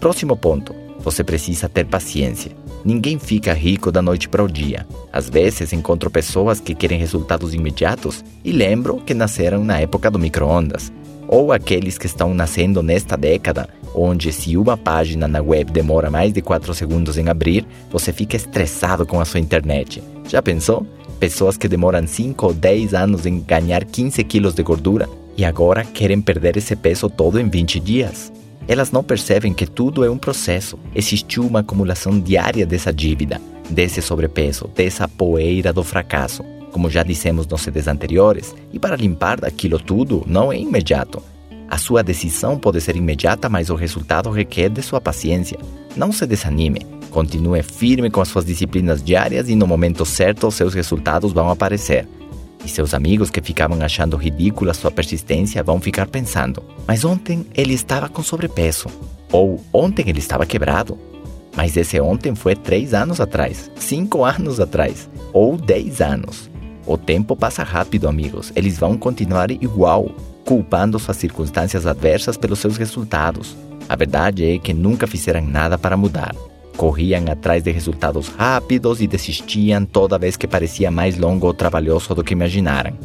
Próximo ponto: você precisa ter paciência. Ninguém fica rico da noite para o dia. Às vezes encontro pessoas que querem resultados imediatos e lembro que nasceram na época do micro-ondas. Ou aqueles que estão nascendo nesta década, onde se uma página na web demora mais de 4 segundos em abrir, você fica estressado com a sua internet. Já pensou? Pessoas que demoram 5 ou 10 anos em ganhar 15 quilos de gordura e agora querem perder esse peso todo em 20 dias. Elas não percebem que tudo é um processo. Existiu uma acumulação diária dessa dívida, desse sobrepeso, dessa poeira do fracasso, como já dissemos nos CDs anteriores, e para limpar daquilo tudo não é imediato. A sua decisão pode ser imediata, mas o resultado requer de sua paciência. Não se desanime. Continue firme com as suas disciplinas diárias e no momento certo os seus resultados vão aparecer. E seus amigos que ficavam achando ridícula sua persistência vão ficar pensando: mas ontem ele estava com sobrepeso. Ou ontem ele estava quebrado. Mas esse ontem foi três anos atrás, cinco anos atrás, ou dez anos. O tempo passa rápido, amigos. Eles vão continuar igual, culpando suas circunstâncias adversas pelos seus resultados. A verdade é que nunca fizeram nada para mudar. Corriam atrás de resultados rápidos e desistiam toda vez que parecia mais longo ou trabalhoso do que imaginaram.